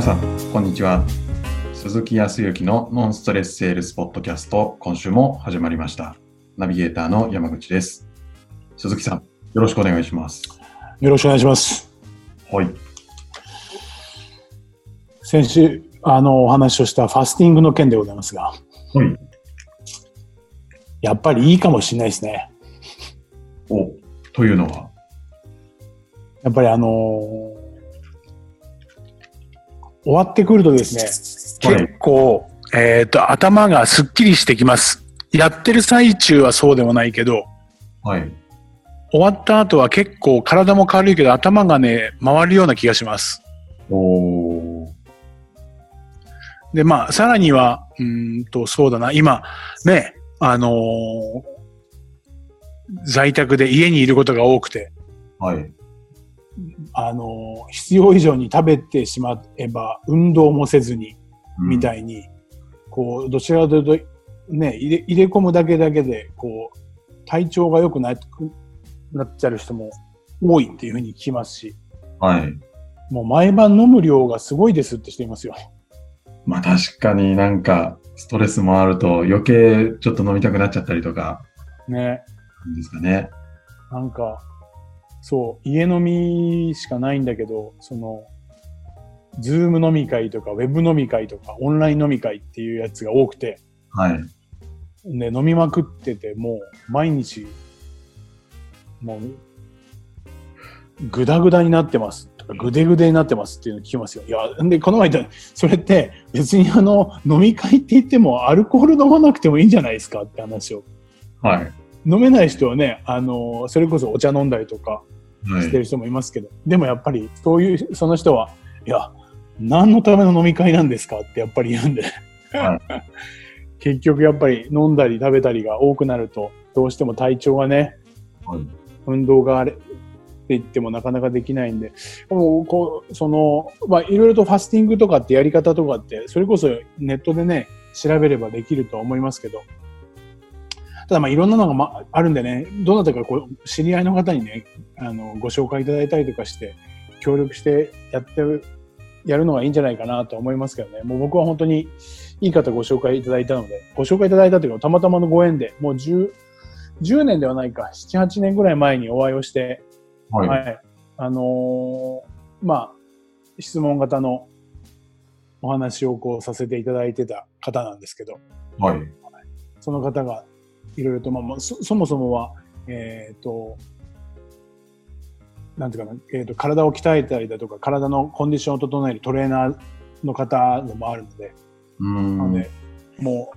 皆さん、こんにちは。鈴木康之のノンストレスセールスポッドキャスト、今週も始まりました。ナビゲーターの山口です。鈴木さん、よろしくお願いします。よろしくお願いします。はい。先週、あの、お話をしたファスティングの件でございますが、はい。やっぱりいいかもしれないですね。お、というのは、やっぱりあのー終わってくるとですね、はい結構、えっ、と、頭がすっきりしてきます。やってる最中はそうでもないけど、はい。終わった後は結構体も軽いけど頭がね、回るような気がします。おー。で、まあ、さらには、うーんと、そうだな、今、ね、あのー在宅で家にいることが多くて、はい。あのー必要以上に食べてしまえば、運動もせずに、みたい。いに、こう、どちらかというと、ね、入れ入れ込むだけだけで、こう、体調が良くなくなっちゃう人も多いっていうふうに聞きますし、はい。もう毎晩飲む量がすごいですってしていますよ。まあ確かになんか、ストレスもあると余計ちょっと飲みたくなっちゃったりとか、ね。ですかね。なんか、そう、家飲みしかないんだけど、その、ズーム飲み会とか、ウェブ飲み会とか、オンライン飲み会っていうやつが多くて、はい。で、飲みまくってて、もう、毎日、もう、ぐだぐだになってますとか、ぐでぐでになってますっていうのを聞きますよ。いや、んで、この前言った、それって、別にあの、飲み会って言っても、アルコール飲まなくてもいいんじゃないですかって話を。はい。飲めない人はね、あの、それこそお茶飲んだりとか、はい。してる人もいますけど、でもやっぱりそういうその人はいや何のための飲み会なんですかってやっぱり言うんで、は 結局やっぱり飲んだり食べたりが多くなるとどうしても体調がねはい。運動があれって言ってもなかなかできないんでもうこうそのまあいろいろとファスティングとかってやり方とかってそれこそネットでね調べればできるとは思いますけどただまあいろんなのが、ま、あるんでねどなたかこう知り合いの方にねあのご紹介いただいたりとかして協力してやってるやるのがいいんじゃないかなと思いますけどねもう僕は本当にいい方ご紹介いただいたのでご紹介いただいたというかたまたまのご縁でもう 10, 10年ではないか78年ぐらい前にお会いをしてはい。はい。あのーまあ、質問型のお話をこうさせていただいてた方なんですけど、はい。その方がいろいろと、まあまあ、そそもそもは、えっ、と、なんていうかな、えっ、と、体を鍛えたりだとか、体のコンディションを整えるトレーナーの方でもあるので、うーん。なので、もう、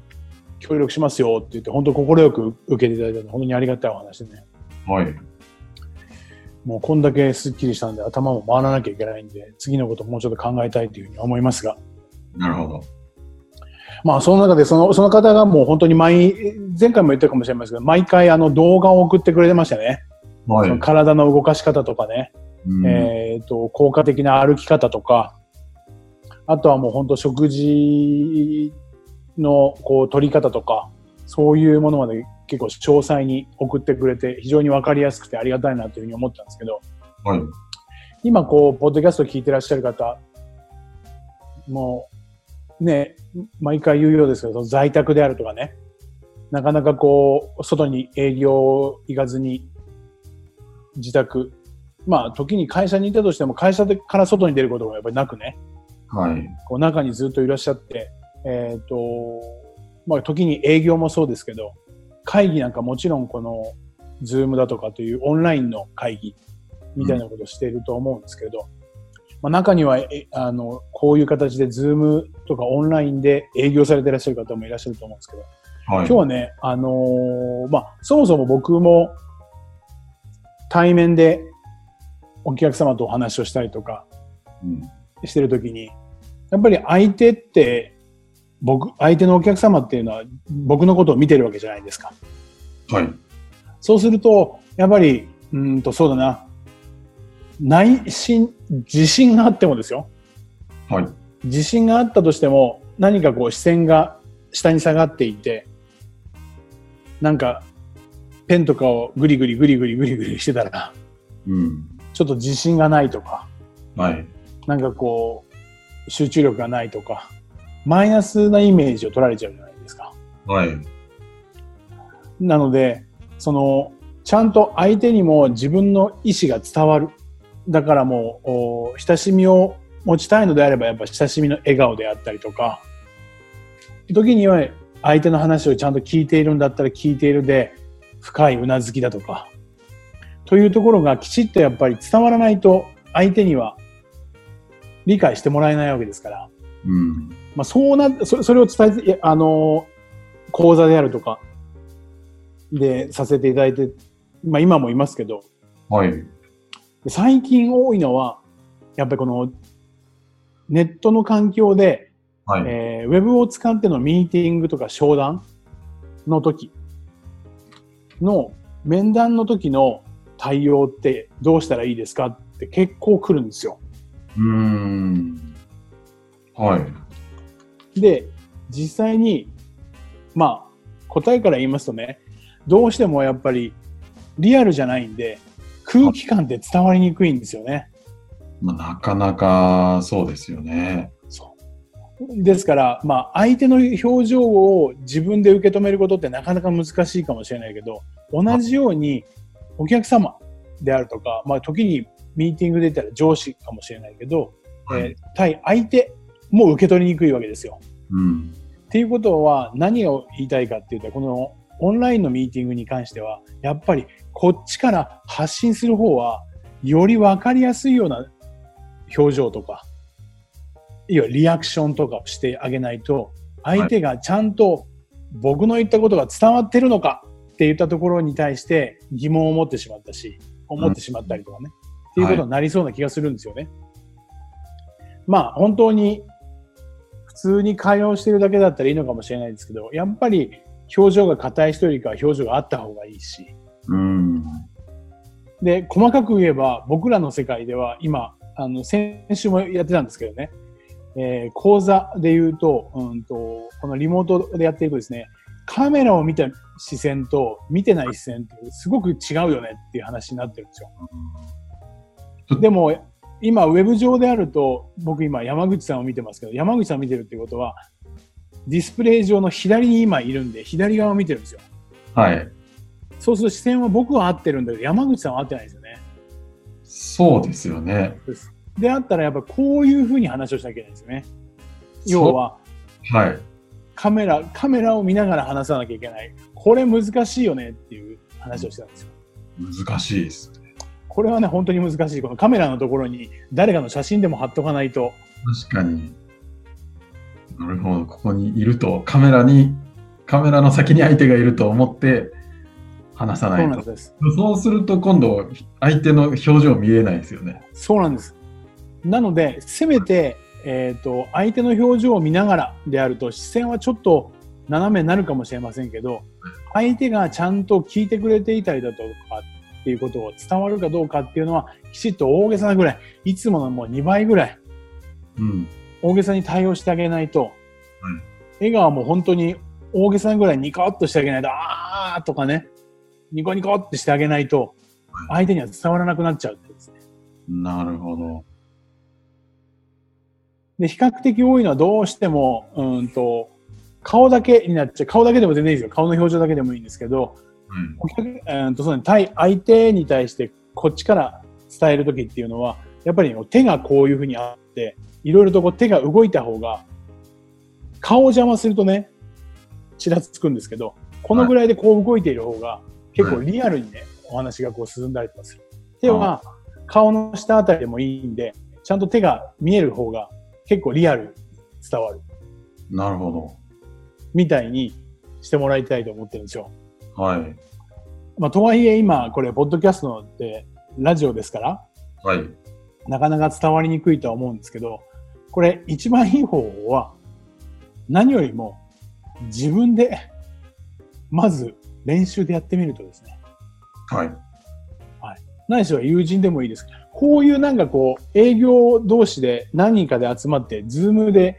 協力しますよって言って、本当快く受けていただいたので、本当にありがたいお話でね。はい。もうこんだけスッキリしたんで頭も回らなきゃいけないんで、次のこともうちょっと考えたいというふうに思いますが。なるほど。まあその中でその、その方がもう本当に毎、前回も言ったかもしれませんけど、毎回あの動画を送ってくれてましたね。はい。その体の動かし方とかね、うんえっ、と、効果的な歩き方とか、あとはもう本当食事のこう取り方とか、そういうものまで結構詳細に送ってくれて、非常にわかりやすくてありがたいなというふうに思ったんですけど、はい。今こう、ポッドキャストを聞いてらっしゃる方、もう、ね、毎回言うようですけど、在宅であるとかね、なかなかこう、外に営業行かずに、自宅、まあ、時に会社にいたとしても、会社でから外に出ることがやっぱりなくね、はい。こう中にずっといらっしゃって、えっ、と、まあ、時に営業もそうですけど、会議なんかもちろんこの、ズームだとかというオンラインの会議みたいなことをしていると思うんですけど、まあ、中には、えあの、こういう形でズームとかオンラインで営業されていらっしゃる方もいらっしゃると思うんですけど、はい。今日はね、あのーまあ、そもそも僕も対面でお客様とお話をしたりとかうんしてるときに、やっぱり相手って、僕、相手のお客様っていうのは僕のことを見てるわけじゃないですか。はい。そうすると、やっぱり、うーんと、そうだな、内心、自信があってもですよ。はい。自信があったとしても、何かこう視線が下に下がっていて、なんか、ペンとかをグリグリグリグリグリグリしてたら、うん。ちょっと自信がないとか、はい。なんかこ集中力がないとか、マイナスなイメージを取られちゃうじゃないですか。はい。なので、その、ちゃんと相手にも自分の意思が伝わる。だからもう、お親しみを持ちたいのであれば、やっぱ親しみの笑顔であったりとか、時には相手の話をちゃんと聞いているんだったら聞いているで、深いうなずきだとか、というところがきちっとやっぱり伝わらないと相手には理解してもらえないわけですから、うん。まあそうな、そそれを伝えて、あの、講座であるとか、で、させていただいて、まあ今もいますけど、はい。で最近多いのは、やっぱりこの、ネットの環境で、はい。えーウェブを使ってのミーティングとか商談の時の、面談の時の対応ってどうしたらいいですかって結構来るんですよ。うーん。はい。で、実際に、まあ、答えから言いますとね、どうしてもやっぱりリアルじゃないんで、空気感って伝わりにくいんですよね。まあ、なかなかそうですよね。そう。ですから、まあ、相手の表情を自分で受け止めることってなかなか難しいかもしれないけど、同じようにお客様であるとか、まあ、時にミーティングで言ったら上司かもしれないけど、はいえー対相手も受け取りにくいわけですよ。うん。っていうことは何を言いたいかっていうと、このオンラインのミーティングに関しては、やっぱりこっちから発信する方は、より分かりやすいような表情とか、いわゆるリアクションとかをしてあげないと、相手がちゃんと僕の言ったことが伝わってるのかって言ったところに対して疑問を持ってしまったし、思ってしまったりとかね、っていうことになりそうな気がするんですよね。まあ本当に普通に会話をしてるだけだったらいいのかもしれないですけど、やっぱり表情が硬い人よりかは表情があった方がいいし。うん。で、細かく言えば僕らの世界では今、あの、先週もやってたんですけどね、えー講座で言うと、うんと、このリモートでやってるとですね、カメラを見た視線と見てない視線ってすごく違うよねっていう話になってるんですよ。でも、今、ウェブ上であると、僕今山口さんを見てますけど、山口さんを見てるっていうことは、ディスプレイ上の左に今いるんで、左側を見てるんですよ。はい。そうすると視線は僕は合ってるんだけど、山口さんは合ってないんですよね。そうですよね。であったらやっぱこういうふうに話をしなきゃいけないんですよね。要ははい。カメラ、カメラを見ながら話さなきゃいけない。これ難しいよねっていう話をしてたんですよ。難しいです。これはね、本当に難しい。このカメラのところに誰かの写真でも貼っとかないと。確かに。なるほど。ここにいると、カメラに、カメラの先に相手がいると思って話さないと。そうすると今度、相手の表情見えないですよね。そうなんです。なので、せめて、えっ、と、相手の表情を見ながらであると、視線はちょっと斜めになるかもしれませんけど、相手がちゃんと聞いてくれていたりだとかっていうことを伝わるかどうかっていうのは、きちっと大げさなぐらい、いつものもう2倍ぐらい、うん。大げさに対応してあげないと、笑顔も本当に大げさなぐらいニコッとしてあげないと、あーとかね、ニコニコってしてあげないと、相手には伝わらなくなっちゃうってですね。なるほど。で、比較的多いのはどうしても、うんと、顔だけになっちゃう。顔だけでも全然いいですよ。顔の表情だけでもいいんですけど、うんお客うんとそうね対相手に対してこっちから伝えるときっていうのは、やっぱり手がこういうふうにあって、いろいろとこう手が動いた方が、顔を邪魔するとね、ちらつくんですけど、このぐらいでこう動いている方が、結構リアルにね、お話がこう進んだりとかする。手は顔の下あたりでもいいんで、ちゃんと手が見える方が結構リアルに伝わる。なるほみたいにしてもらいたいと思ってるんですよ。ど。はい。まあ、とはいえ今、これ、ポッドキャストってラジオですから、はい。なかなか伝わりにくいとは思うんですけど、これ一番いい方法は、何よりも自分で、まず練習でやってみるとですね、はい。何しろ友人でもいいです。こういうなんかこう、営業同士で何人かで集まって、ズームで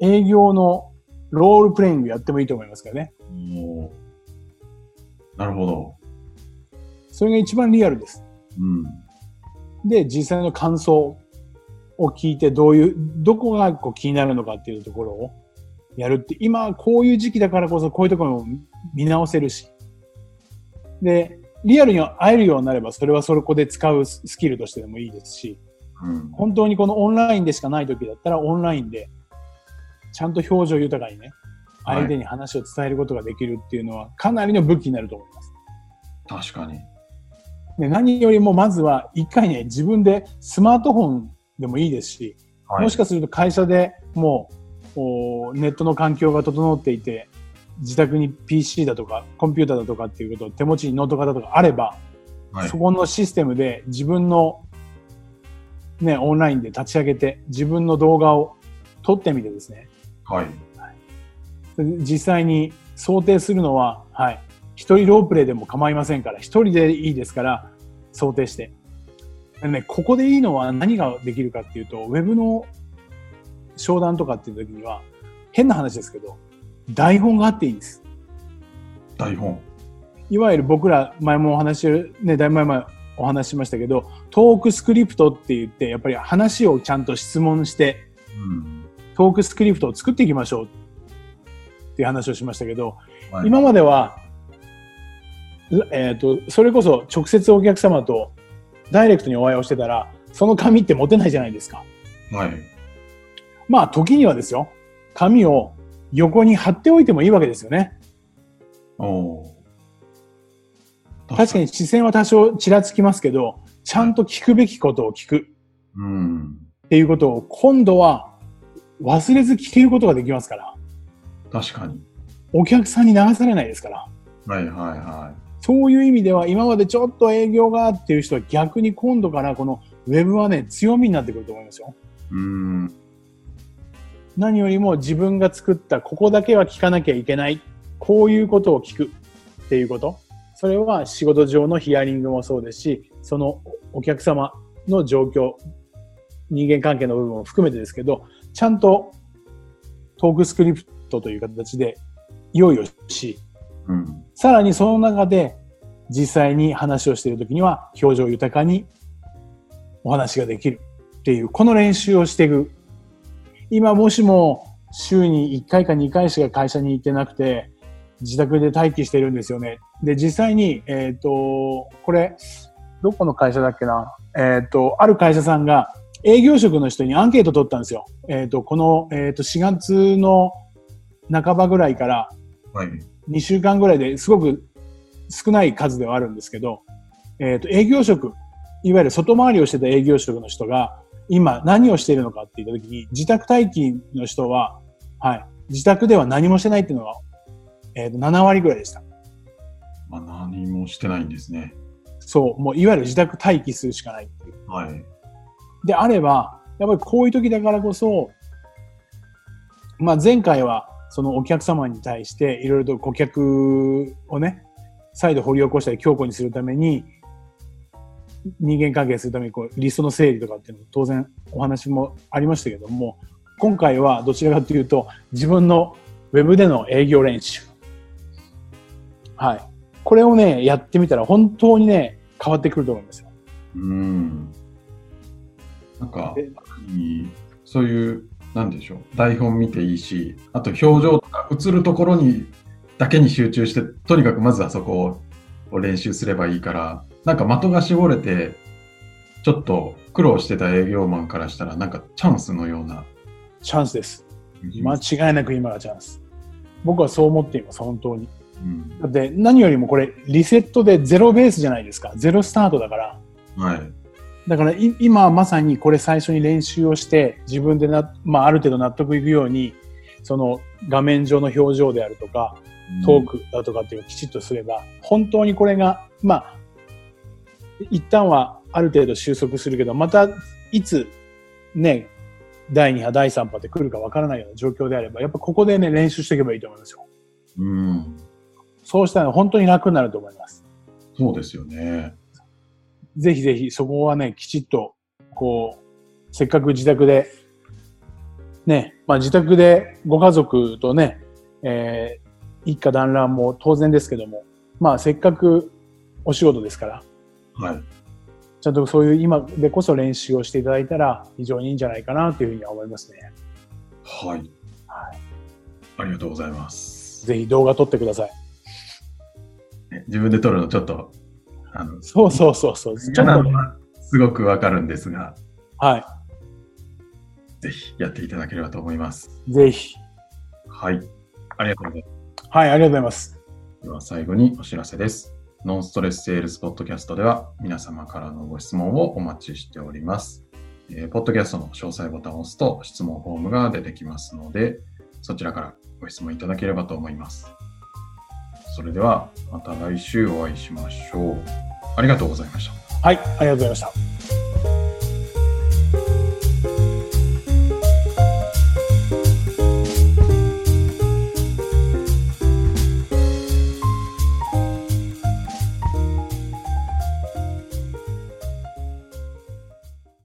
営業のロールプレイングやってもいいと思いますからね。なるほど。それが一番リアルです。うん。で、実際の感想を聞いてどういう、どこがこう気になるのかっていうところをやるって、今こういう時期だからこそこういうところも見直せるし。で、リアルに会えるようになればそれはそこで使うスキルとしてでもいいですし、うん。本当にこのオンラインでしかない時だったらオンラインでちゃんと表情豊かにね、はい相手に話を伝えることができるっていうのはかなりの武器になると思います。確かに。で何よりもまずは一回ね、自分でスマートフォンでもいいですし、はい。もしかすると会社でもうおネットの環境が整っていて、自宅に PC だとかコンピューターだとかっていうことを手持ちにノート型とかあれば、はいそこのシステムで自分のね、オンラインで立ち上げて自分の動画を撮ってみてですね、はい。実際に想定するのは、はい、一人ロープレイでも構いませんから、一人でいいですから、想定して。でね、ここでいいのは何ができるかっていうと、ウェブの商談とかっていう時には、変な話ですけど、台本があっていいんです。台本。いわゆる僕ら前もお話し、ね、だいぶ前もお話ししましたけど、トークスクリプトって言って、やっぱり話をちゃんと質問して、うん。トークスクリプトを作っていきましょうっていう話をしましたけど、はい今までは、えっ、と、それこそ直接お客様とダイレクトにお会いをしてたら、その紙って持てないじゃないですか。はい。まあ、時にはですよ、紙を横に貼っておいてもいいわけですよね。確かに視線は多少ちらつきますけど、ちゃんと聞くべきことを聞くうん。っていうことを今度は忘れず聞けることができますから、確かに。お客さんに流されないですから。はいはいはそういう意味では今までちょっと営業がっていう人は逆に今度からこのウェブはね、強みになってくると思いますよ。い。うん。何よりも自分が作ったここだけは聞かなきゃいけない。こういうことを聞くっていうこと。それは仕事上のヒアリングもそうですし、そのお客様の状況、人間関係の部分も含めてですけど、ちゃんとトークスクリプトという形で用意をし、うん。さらにその中で実際に話をしているときには表情豊かにお話ができるっていう、この練習をしていく。今もしも週に1回か2回しか会社に行ってなくて、自宅で待機してるんですよね。で、実際に、えっ、と、これ、どこの会社だっけな？えっ、と、ある会社さんが営業職の人にアンケート取ったんですよ。えっ、と、この、えっ、と、4月の半ばぐらいからはい。2週間ぐらいですごく少ない数ではあるんですけど、えっ、と、営業職、いわゆる外回りをしてた営業職の人が、今何をしているのかって言ったときに、自宅待機の人は、はい、自宅では何もしてないっていうのが、えっ、と、7割ぐらいでした。まあ、何もしてないんですね。そう、もういわゆる自宅待機するしかないっていう。はい。であれば、やっぱりこういう時だからこそ、まあ前回はそのお客様に対していろいろと顧客をね、再度掘り起こしたり強固にするために、人間関係するためにこうリストの整理とかっていうのも当然お話もありましたけども、今回はどちらかというと自分のウェブでの営業練習。はい。これをね、やってみたら本当にね、変わってくると思いますよ。うん。なんか、そういう、なんでしょう、台本見ていいし、あと表情とか映るところにだけに集中して、とにかくまずはそこを練習すればいいから、なんか的が絞れて、ちょっと苦労してた営業マンからしたら、なんかチャンスのような。チャンスです。間違いなく今がチャンス。僕はそう思っています、本当に。うんだって何よりもこれリセットでゼロベースじゃないですか。ゼロスタートだから。はい。だからい今まさにこれ最初に練習をして自分でな、まあある程度納得いくように、その画面上の表情であるとか、トークだとかっていうのをきちっとすれば、本当にこれが、まあ、一旦はある程度収束するけど、またいつね、第2波、第3波って来るかわからないような状況であれば、やっぱここでね、練習していけばいいと思いますよ。うん。そうしたら本当に楽になると思います。そうですよね。ぜひぜひそこはね、きちっと、こう、せっかく自宅で、ね、まあ自宅でご家族とね、えー一家団らんも当然ですけども、まあせっかくお仕事ですから、はい。ちゃんとそういう今でこそ練習をしていただいたら非常にいいんじゃないかなというふうには思いますね。はい。はい。ありがとうございます。ぜひ動画撮ってください。ね自分で撮るのちょっと、あの、そうそうそうそう。ちょっとね。すごくわかるんですが、はぜひやっていただければと思います。い。ぜひ。はい。ありがとうございます。はい、ありがとうございます。では最後にお知らせです。ノンストレスセールスポッドキャストでは皆様からのご質問をお待ちしております。えーポッドキャストの詳細ボタンを押すと質問フォームが出てきますので、そちらからご質問いただければと思います。それではまた来週お会いしましょう。ありがとうございました。はい、ありがとうございました。